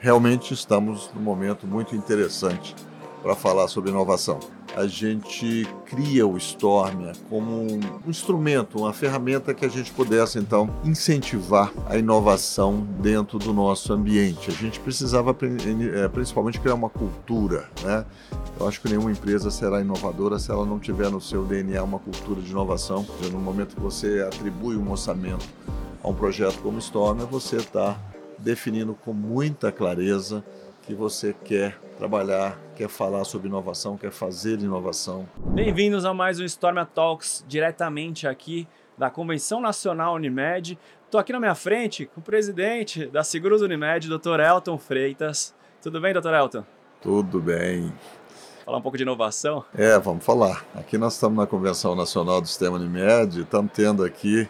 realmente estamos num momento muito interessante para falar sobre inovação. A gente cria o Stormia como um instrumento, uma ferramenta que a gente pudesse então incentivar a inovação dentro do nosso ambiente. A gente precisava eh, principalmente criar uma cultura, né? Eu acho que nenhuma empresa será inovadora se ela não tiver no seu DNA uma cultura de inovação. No momento que você atribui um orçamento a um projeto como Stormia, você está definindo com muita clareza que você quer trabalhar, quer falar sobre inovação, quer fazer inovação. Bem-vindos a mais um Stormia Talks, diretamente aqui da Convenção Nacional Unimed. Estou aqui na minha frente com o presidente da Seguros Unimed, Dr. Elton Freitas. Tudo bem, Dr. Elton? Tudo bem. Falar um pouco de inovação? É, vamos falar. Aqui nós estamos na Convenção Nacional do Sistema Unimed, estamos tendo aqui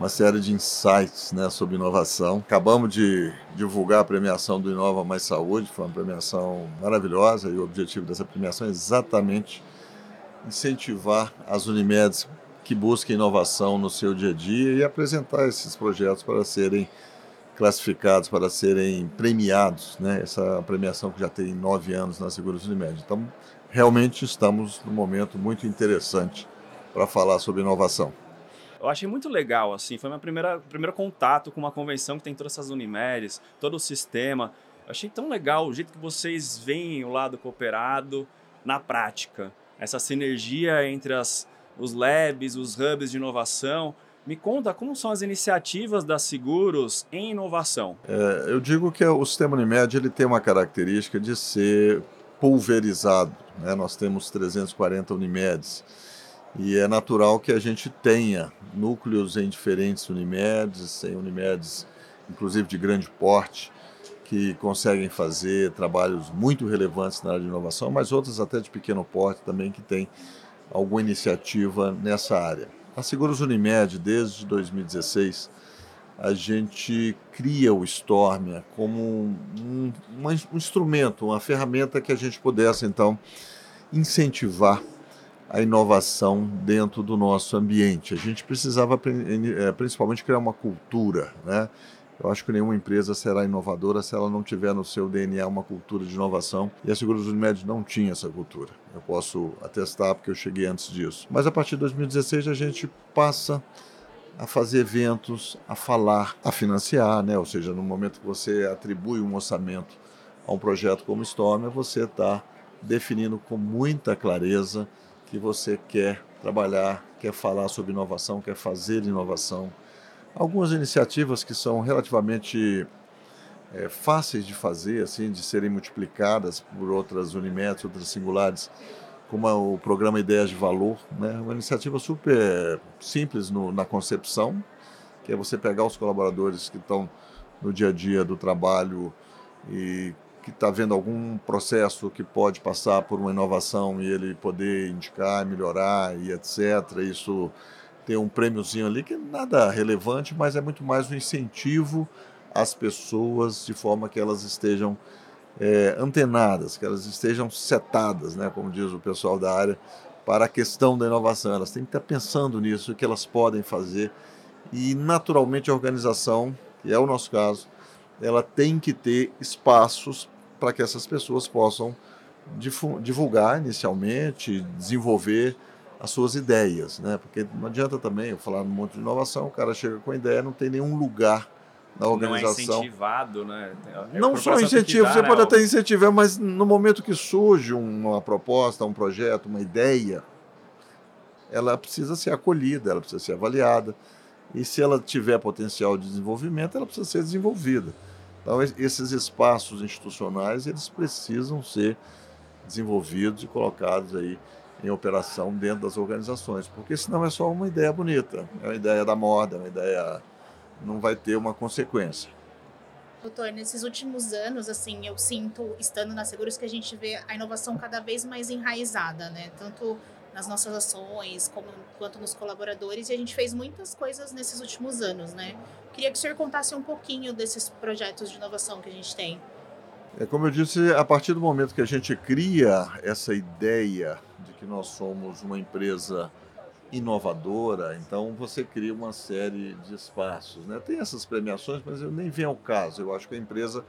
uma série de insights né, sobre inovação. Acabamos de divulgar a premiação do Inova Mais Saúde, foi uma premiação maravilhosa e o objetivo dessa premiação é exatamente incentivar as Unimedes que busquem inovação no seu dia a dia e apresentar esses projetos para serem classificados, para serem premiados. Né? Essa premiação que já tem nove anos na Seguros Unimed. Então, realmente estamos num momento muito interessante para falar sobre inovação. Eu achei muito legal, assim, foi meu primeiro contato com uma convenção que tem todas essas Unimedes, todo o sistema. Eu achei tão legal o jeito que vocês veem o lado cooperado na prática. Essa sinergia entre as, os labs, os hubs de inovação. Me conta como são as iniciativas da Seguros em inovação. É, eu digo que o sistema Unimed ele tem uma característica de ser pulverizado. Né? Nós temos 340 Unimedes e é natural que a gente tenha núcleos em diferentes Unimedes, em Unimedes, inclusive de grande porte, que conseguem fazer trabalhos muito relevantes na área de inovação, mas outras até de pequeno porte também que têm alguma iniciativa nessa área. A Seguros Unimed, desde 2016, a gente cria o Stormia como um, um, um instrumento, uma ferramenta que a gente pudesse, então, incentivar a inovação dentro do nosso ambiente. A gente precisava eh, principalmente criar uma cultura, né? Eu acho que nenhuma empresa será inovadora se ela não tiver no seu DNA uma cultura de inovação. E a Seguros Unimed não tinha essa cultura. Eu posso atestar porque eu cheguei antes disso. Mas a partir de 2016 a gente passa a fazer eventos, a falar, a financiar, né? Ou seja, no momento que você atribui um orçamento a um projeto como Storm, você está definindo com muita clareza que você quer trabalhar, quer falar sobre inovação, quer fazer inovação. Algumas iniciativas que são relativamente é, fáceis de fazer, assim, de serem multiplicadas por outras Unimedes, outras singulares, como o programa Ideias de Valor, né? uma iniciativa super simples no, na concepção, que é você pegar os colaboradores que estão no dia a dia do trabalho e que está vendo algum processo que pode passar por uma inovação e ele poder indicar, melhorar e etc. Isso tem um prêmiozinho ali que nada relevante, mas é muito mais um incentivo às pessoas de forma que elas estejam é, antenadas, que elas estejam setadas, né, como diz o pessoal da área, para a questão da inovação. Elas têm que estar pensando nisso, o que elas podem fazer e naturalmente a organização, que é o nosso caso, ela tem que ter espaços para que essas pessoas possam divulgar inicialmente, desenvolver as suas ideias, né? Porque não adianta também eu falar um monte de inovação, o cara chega com a ideia, não tem nenhum lugar na organização. Não é incentivado, né? É não só incentivo, você né? pode até incentivar, mas no momento que surge uma proposta, um projeto, uma ideia, ela precisa ser acolhida, ela precisa ser avaliada. E se ela tiver potencial de desenvolvimento, ela precisa ser desenvolvida. Então, esses espaços institucionais, eles precisam ser desenvolvidos e colocados aí em operação dentro das organizações, porque senão é só uma ideia bonita, é uma ideia da moda, é uma ideia não vai ter uma consequência. Doutor, nesses últimos anos, assim, eu sinto, estando na Seguros, que a gente vê a inovação cada vez mais enraizada, né? Tanto nas nossas ações, como, quanto nos colaboradores, e a gente fez muitas coisas nesses últimos anos, né? Queria que o senhor contasse um pouquinho desses projetos de inovação que a gente tem. É como eu disse, a partir do momento que a gente cria essa ideia de que nós somos uma empresa inovadora, então você cria uma série de espaços. Né? Tem essas premiações, mas eu nem vem ao caso. Eu acho que a empresa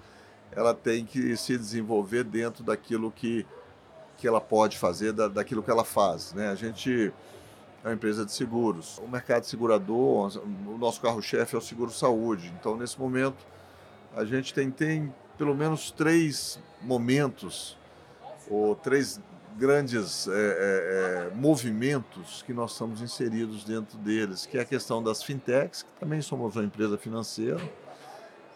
ela tem que se desenvolver dentro daquilo que, que ela pode fazer, da, daquilo que ela faz. Né? A gente é uma empresa de seguros. O mercado segurador, o nosso carro-chefe é o seguro-saúde. Então, nesse momento, a gente tem, tem pelo menos três momentos, ou três grandes é, é, é, movimentos que nós estamos inseridos dentro deles, que é a questão das fintechs, que também somos uma empresa financeira,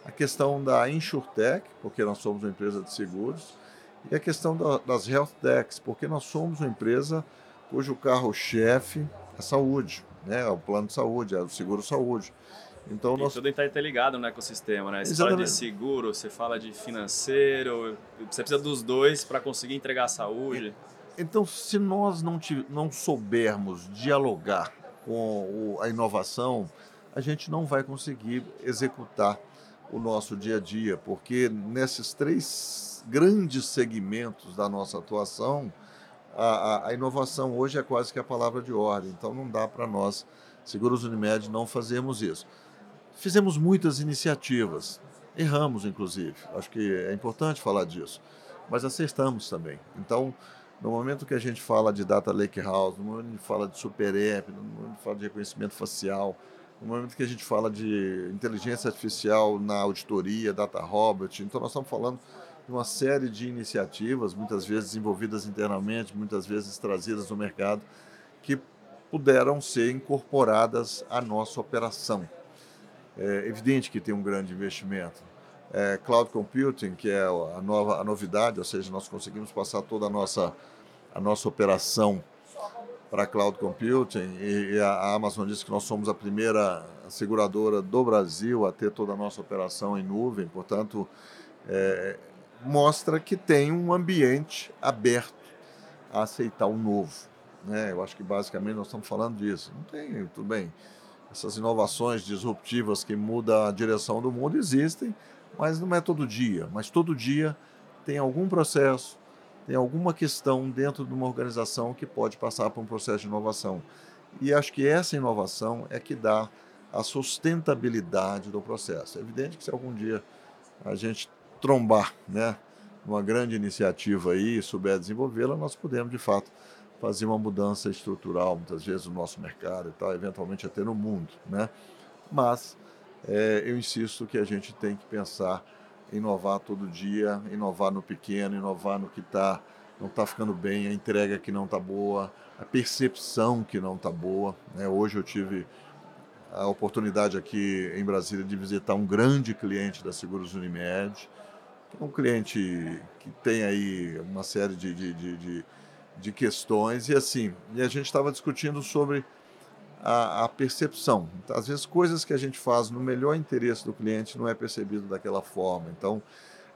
a questão da insurtech, porque nós somos uma empresa de seguros, e a questão da, das health techs, porque nós somos uma empresa cujo carro-chefe é saúde, né? é o plano de saúde, é o seguro-saúde. Então, e nós... tudo está interligado no ecossistema, né? Você Exatamente. fala de seguro, você fala de financeiro, você precisa dos dois para conseguir entregar a saúde. Então, se nós não, não soubermos dialogar com a inovação, a gente não vai conseguir executar o nosso dia a dia, porque nesses três grandes segmentos da nossa atuação, a, a, a inovação hoje é quase que a palavra de ordem. Então, não dá para nós, Seguros Unimed, não fazermos isso. Fizemos muitas iniciativas, erramos inclusive, acho que é importante falar disso, mas acertamos também. Então, no momento que a gente fala de Data Lake House, no momento que a gente fala de Super App, no momento que a gente fala de reconhecimento facial, no momento que a gente fala de inteligência artificial na auditoria, Data Robot, então nós estamos falando de uma série de iniciativas, muitas vezes desenvolvidas internamente, muitas vezes trazidas no mercado, que puderam ser incorporadas à nossa operação. É evidente que tem um grande investimento. É, cloud computing, que é a nova a novidade, ou seja, nós conseguimos passar toda a nossa a nossa operação para cloud computing e, a Amazon disse que nós somos a primeira seguradora do Brasil a ter toda a nossa operação em nuvem, portanto é, mostra que tem um ambiente aberto a aceitar o novo. Né? Eu acho que basicamente nós estamos falando disso. Não tem, tudo bem essas inovações disruptivas que mudam a direção do mundo existem, mas não é todo dia. Mas todo dia tem algum processo, tem alguma questão dentro de uma organização que pode passar por um processo de inovação. E acho que essa inovação é que dá a sustentabilidade do processo. É evidente que se algum dia a gente trombar, né, uma grande iniciativa aí e souber desenvolvê-la, nós podemos de fato fazer uma mudança estrutural, muitas vezes no nosso mercado e tal, eventualmente até no mundo, né? Mas é, eu insisto que a gente tem que pensar inovar todo dia, inovar no pequeno, inovar no que tá, não está ficando bem, a entrega que não está boa, a percepção que não está boa. Né? Hoje eu tive a oportunidade aqui em Brasília de visitar um grande cliente da Seguros Unimed, que é um cliente que tem aí uma série de, de, de, de de questões e assim, e a gente estava discutindo sobre a, a, percepção. Às vezes coisas que a gente faz no melhor interesse do cliente não é percebido daquela forma. Então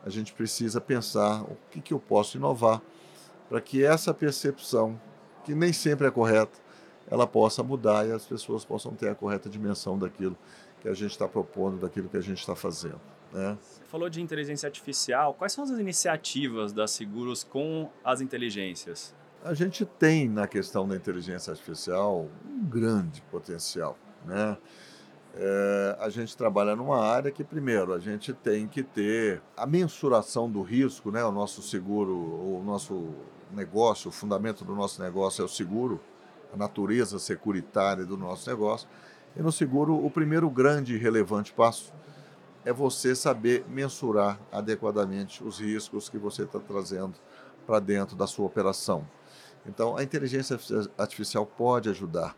a gente precisa pensar o que, que eu posso inovar para que essa percepção, que nem sempre é correta, ela possa mudar e as pessoas possam ter a correta dimensão daquilo que a gente está propondo, daquilo que a gente está fazendo. Né? Você falou de inteligência artificial. Quais são as iniciativas da Seguros com as inteligências? A gente tem na questão da inteligência artificial um grande potencial, né? É, a gente trabalha numa área que, primeiro, a gente tem que ter a mensuração do risco, né? O nosso seguro, o nosso negócio, o fundamento do nosso negócio é o seguro, a natureza securitária do nosso negócio. E no seguro, o primeiro grande e relevante passo é você saber mensurar adequadamente os riscos que você está trazendo para dentro da sua operação. Então, a inteligência artificial pode ajudar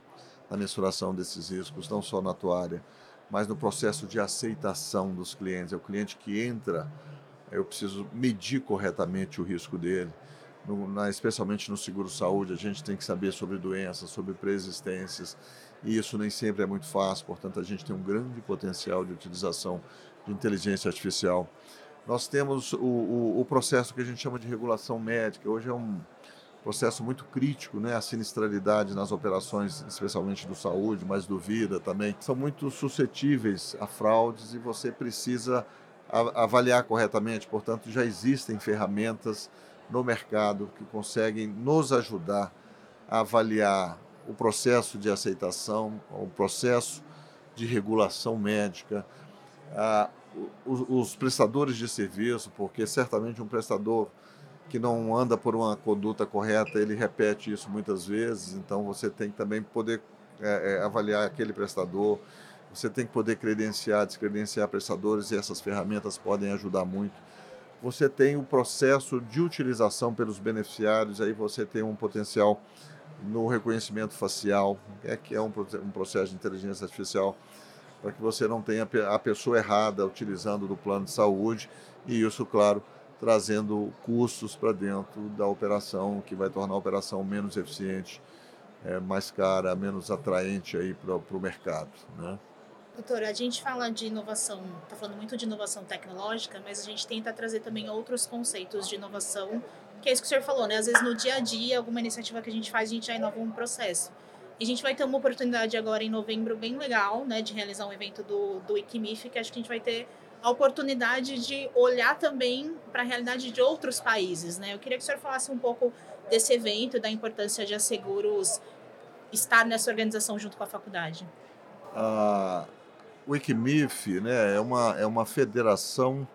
na mensuração desses riscos, não só na tua área, mas no processo de aceitação dos clientes. É o cliente que entra, eu preciso medir corretamente o risco dele. No, na, especialmente no seguro-saúde, a gente tem que saber sobre doenças, sobre preexistências, e isso nem sempre é muito fácil, portanto, a gente tem um grande potencial de utilização de inteligência artificial. Nós temos o, o, o processo que a gente chama de regulação médica, hoje é um, processo muito crítico, né? A sinistralidade nas operações, especialmente do saúde, mas do vida também, são muito suscetíveis a fraudes e você precisa avaliar corretamente. Portanto, já existem ferramentas no mercado que conseguem nos ajudar a avaliar o processo de aceitação, o processo de regulação médica, os, os prestadores de serviço, porque certamente um prestador que não anda por uma conduta correta, ele repete isso muitas vezes, então você tem que também poder é, é, avaliar aquele prestador, você tem que poder credenciar, descredenciar prestadores e essas ferramentas podem ajudar muito. Você tem o processo de utilização pelos beneficiários, aí você tem um potencial no reconhecimento facial, é que é um, um processo de inteligência artificial, para que você não tenha a pessoa errada utilizando do plano de saúde, e isso, claro, trazendo custos para dentro da operação, que vai tornar a operação menos eficiente, é, mais cara, menos atraente aí para o mercado. Né? Doutora, a gente fala de inovação, está falando muito de inovação tecnológica, mas a gente tenta trazer também outros conceitos de inovação, que é isso que o senhor falou, né? Às vezes no dia a dia, alguma iniciativa que a gente faz, a gente já inova um processo. E a gente vai ter uma oportunidade agora em novembro bem legal, né, de realizar um evento do, do Equimif, que acho que a gente vai ter a oportunidade de olhar também para a realidade de outros países. Né? Eu queria que o senhor falasse um pouco desse evento, da importância de a Seguros estar nessa organização junto com a faculdade. A Wikimif né, é, uma, é uma federação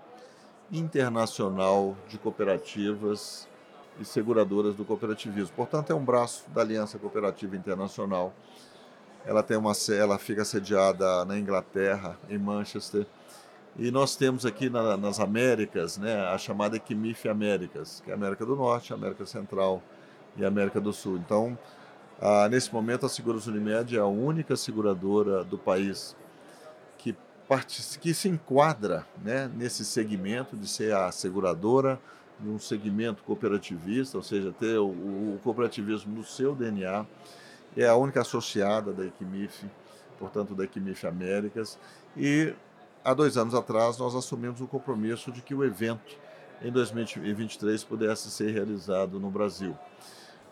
internacional de cooperativas e seguradoras do cooperativismo. Portanto, é um braço da Aliança Cooperativa Internacional. Ela tem uma ela fica sediada na Inglaterra, em Manchester, e nós temos aqui na, nas Américas né, a chamada Equimif Américas, que é a América do Norte, a América Central e a América do Sul. Então, ah, nesse momento, a Seguros Unimed é a única seguradora do país que, que se enquadra né, nesse segmento de ser a seguradora de um segmento cooperativista, ou seja, ter o, o cooperativismo no seu DNA. É a única associada da Equimif, portanto, da Equimif Américas. E há dois anos atrás, nós assumimos o compromisso de que o evento em 2023 pudesse ser realizado no Brasil.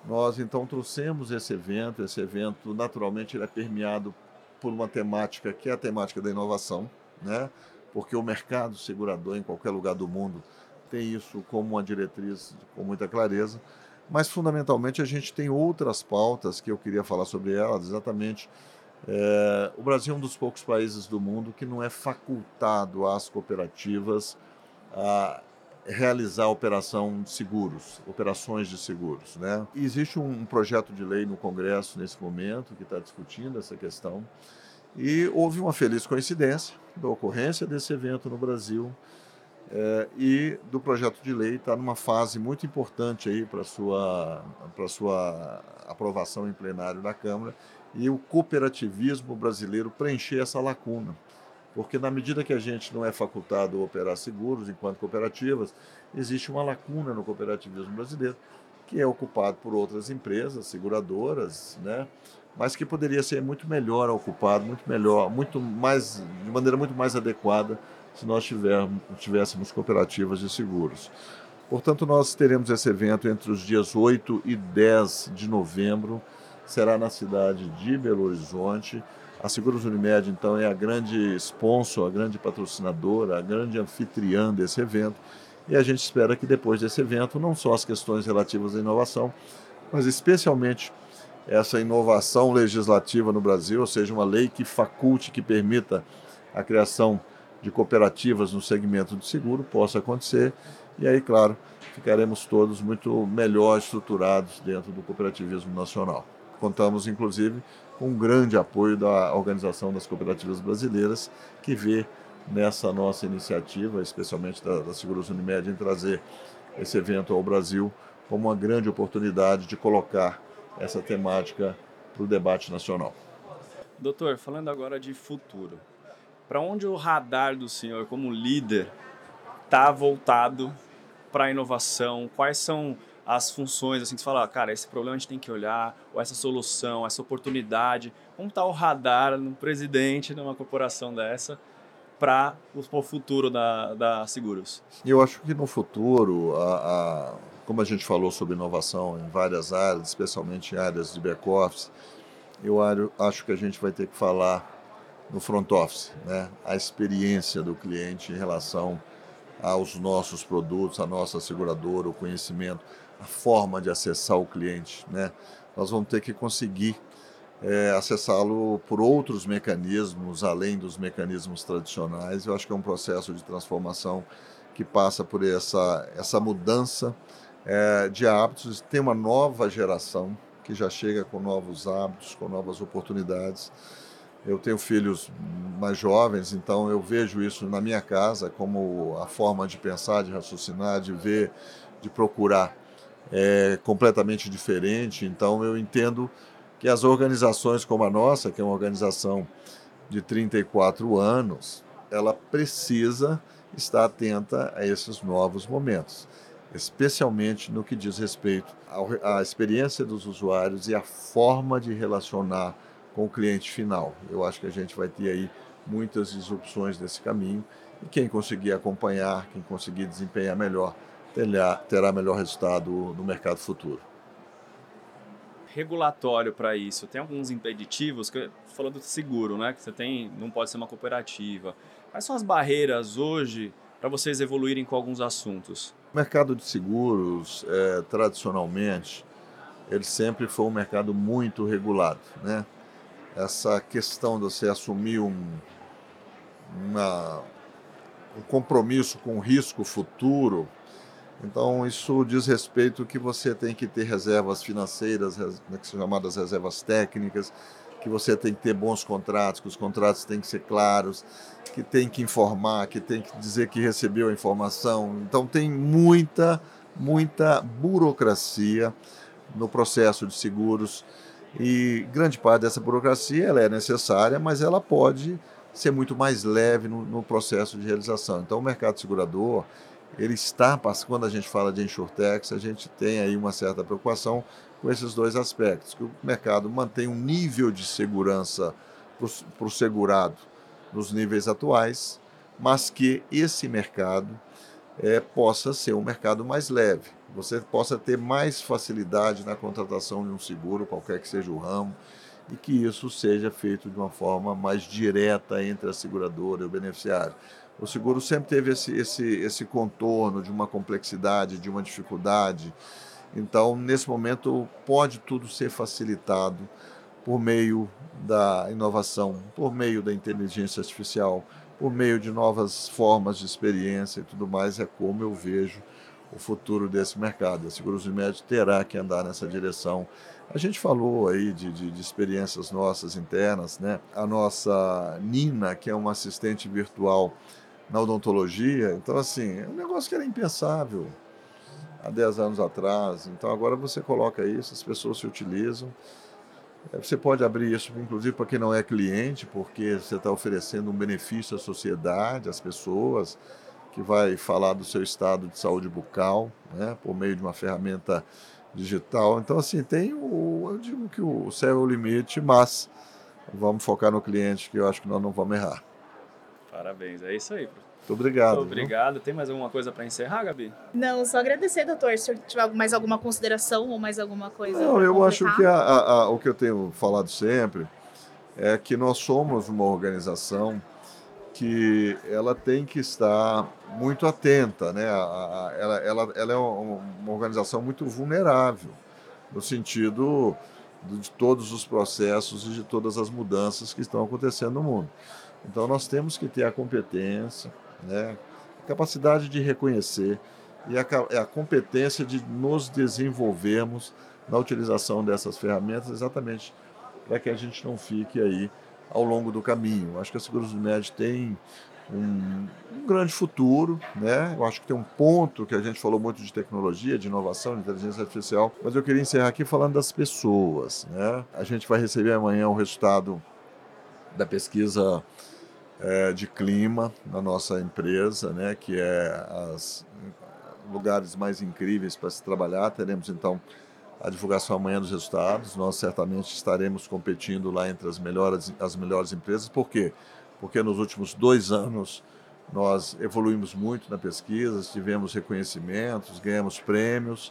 Nós então trouxemos esse evento, esse evento naturalmente ele é permeado por uma temática que é a temática da inovação, né? porque o mercado segurador em qualquer lugar do mundo tem isso como uma diretriz com muita clareza, mas fundamentalmente a gente tem outras pautas que eu queria falar sobre elas, exatamente é, o Brasil é um dos poucos países do mundo que não é facultado às cooperativas a realizar operação de seguros, operações de seguros. Né? existe um projeto de lei no Congresso nesse momento que está discutindo essa questão e houve uma feliz coincidência da ocorrência desse evento no Brasil é, e do projeto de lei está numa fase muito importante aí para sua para sua aprovação em plenário da Câmara e o cooperativismo brasileiro preencher essa lacuna. Porque, na medida que a gente não é facultado a operar seguros enquanto cooperativas, existe uma lacuna no cooperativismo brasileiro, que é ocupado por outras empresas, seguradoras, né? mas que poderia ser muito melhor ocupado, muito melhor, muito mais, de maneira muito mais adequada se nós tivermos, tivéssemos cooperativas de seguros. Portanto, nós teremos esse evento entre os dias 8 e 10 de novembro será na cidade de Belo Horizonte. A Seguros Unimed, então, é a grande sponsor, a grande patrocinadora, a grande anfitriã desse evento. E a gente espera que depois desse evento, não só as questões relativas à inovação, mas especialmente essa inovação legislativa no Brasil, ou seja, uma lei que faculte, que permita a criação de cooperativas no segmento de seguro, possa acontecer. E aí, claro, ficaremos todos muito melhor estruturados dentro do cooperativismo nacional. Contamos, inclusive, com um grande apoio da Organização das Cooperativas Brasileiras, que vê nessa nossa iniciativa, especialmente da, da Seguros Unimed, em trazer esse evento ao Brasil como uma grande oportunidade de colocar essa temática para o debate nacional. Doutor, falando agora de futuro, para onde o radar do senhor como líder está voltado para a inovação? Quais são as funções, assim, você fala, cara, esse problema a gente tem que olhar, ou essa solução, essa oportunidade, como está o radar no presidente numa corporação dessa para o futuro da, da Seguros? Eu acho que no futuro, a, a, como a gente falou sobre inovação em várias áreas, especialmente em áreas de back-office, eu acho que a gente vai ter que falar no front office, né? a experiência do cliente em relação aos nossos produtos, a nossa seguradora, o conhecimento a forma de acessar o cliente. Né? Nós vamos ter que conseguir é, acessá-lo por outros mecanismos, além dos mecanismos tradicionais. Eu acho que é um processo de transformação que passa por essa, essa mudança é, de hábitos. Tem uma nova geração que já chega com novos hábitos, com novas oportunidades. Eu tenho filhos mais jovens, então eu vejo isso na minha casa como a forma de pensar, de raciocinar, de ver, de procurar é completamente diferente. Então eu entendo que as organizações como a nossa, que é uma organização de 34 anos, ela precisa estar atenta a esses novos momentos, especialmente no que diz respeito à experiência dos usuários e à forma de relacionar com o cliente final. Eu acho que a gente vai ter aí muitas disrupções nesse caminho e quem conseguir acompanhar, quem conseguir desempenhar melhor, terá, terá melhor resultado no mercado futuro regulatório para isso? Tem alguns impeditivos, que, falando de seguro, né? Que você tem, não pode ser uma cooperativa. Quais são as barreiras hoje para vocês evoluírem com alguns assuntos? O mercado de seguros, é, tradicionalmente, ele sempre foi um mercado muito regulado, né? Essa questão de você assumir um, uma, um compromisso com o risco futuro então, isso diz respeito que você tem que ter reservas financeiras, né, chamadas reservas técnicas, que você tem que ter bons contratos, que os contratos têm que ser claros, que tem que informar, que tem que dizer que recebeu a informação. Então, tem muita, muita burocracia no processo de seguros e grande parte dessa burocracia ela é necessária, mas ela pode ser muito mais leve no, no processo de realização. Então, o mercado segurador ele está, quando a gente fala de insurtechs, a gente tem aí uma certa preocupação com esses dois aspectos, que o mercado mantém um nível de segurança para o segurado nos níveis atuais, mas que esse mercado é, possa ser um mercado mais leve, você possa ter mais facilidade na contratação de um seguro, qualquer que seja o ramo, e que isso seja feito de uma forma mais direta entre a seguradora e o beneficiário. O seguro sempre teve esse, esse, esse contorno de uma complexidade, de uma dificuldade. Então, nesse momento, pode tudo ser facilitado por meio da inovação, por meio da inteligência artificial, por meio de novas formas de experiência e tudo mais. É como eu vejo o futuro desse mercado. A Seguros Unimed terá que andar nessa direção. A gente falou aí de, de, de, experiências nossas internas, né? A nossa Nina, que é uma assistente virtual na odontologia. Então, assim, é um negócio que era impensável há 10 anos atrás. Então, agora você coloca isso, as pessoas se utilizam. É, você pode abrir isso, inclusive, para quem não é cliente, porque você está oferecendo um benefício à sociedade, às pessoas, que vai falar do seu estado de saúde bucal, né, por meio de uma ferramenta digital. Então, assim, tem o. Eu digo que o céu é o limite, mas vamos focar no cliente, que eu acho que nós não vamos errar. Parabéns, é isso aí. Muito obrigado. Muito obrigado. Viu? Tem mais alguma coisa para encerrar, Gabi? Não, só agradecer, doutor. Se tiver mais alguma consideração ou mais alguma coisa. Não, eu completar. acho que a, a, a, o que eu tenho falado sempre é que nós somos uma organização que ela tem que estar muito atenta, né? ela, ela, ela é uma organização muito vulnerável, no sentido de todos os processos e de todas as mudanças que estão acontecendo no mundo. Então nós temos que ter a competência, né, a capacidade de reconhecer e a, a competência de nos desenvolvermos na utilização dessas ferramentas exatamente para que a gente não fique aí ao longo do caminho. Acho que a Seguros Med tem um, um, grande futuro, né? Eu acho que tem um ponto que a gente falou muito de tecnologia, de inovação, de inteligência artificial, mas eu queria encerrar aqui falando das pessoas, né? A gente vai receber amanhã o resultado da pesquisa é, de clima na nossa empresa, né, que é os lugares mais incríveis para se trabalhar. Teremos então a divulgação amanhã dos resultados. Nós certamente estaremos competindo lá entre as melhores, as melhores empresas. Por quê? Porque nos últimos dois anos nós evoluímos muito na pesquisa, tivemos reconhecimentos, ganhamos prêmios.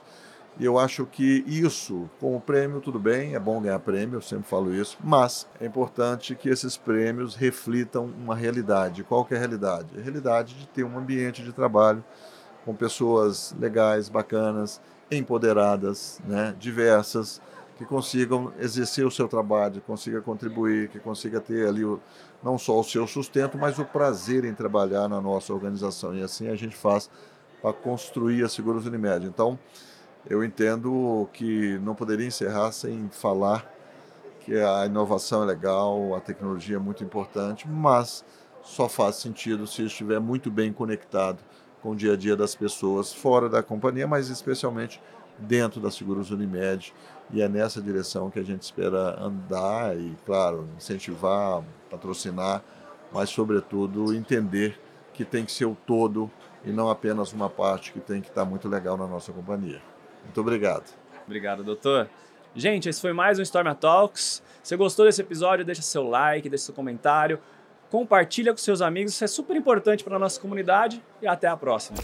E eu acho que isso, com o prêmio, tudo bem, é bom ganhar prêmio, eu sempre falo isso, mas é importante que esses prêmios reflitam uma realidade. Qual que é a realidade? A realidade de ter um ambiente de trabalho com pessoas legais, bacanas, empoderadas, né, diversas, que consigam exercer o seu trabalho, que consiga contribuir, que consiga ter ali o, não só o seu sustento, mas o prazer em trabalhar na nossa organização. E assim a gente faz para construir a Seguros Unimed. Então, eu entendo que não poderia encerrar sem falar que a inovação é legal, a tecnologia é muito importante, mas só faz sentido se estiver muito bem conectado com o dia a dia das pessoas fora da companhia, mas especialmente dentro da Seguros Unimed. E é nessa direção que a gente espera andar e, claro, incentivar, patrocinar, mas, sobretudo, entender que tem que ser o todo e não apenas uma parte que tem que estar muito legal na nossa companhia. Muito obrigado. Obrigado, doutor. Gente, esse foi mais um Storm Talks. Se gostou desse episódio, deixa seu like, deixa seu comentário, compartilha com seus amigos, isso é super importante para a nossa comunidade e até a próxima.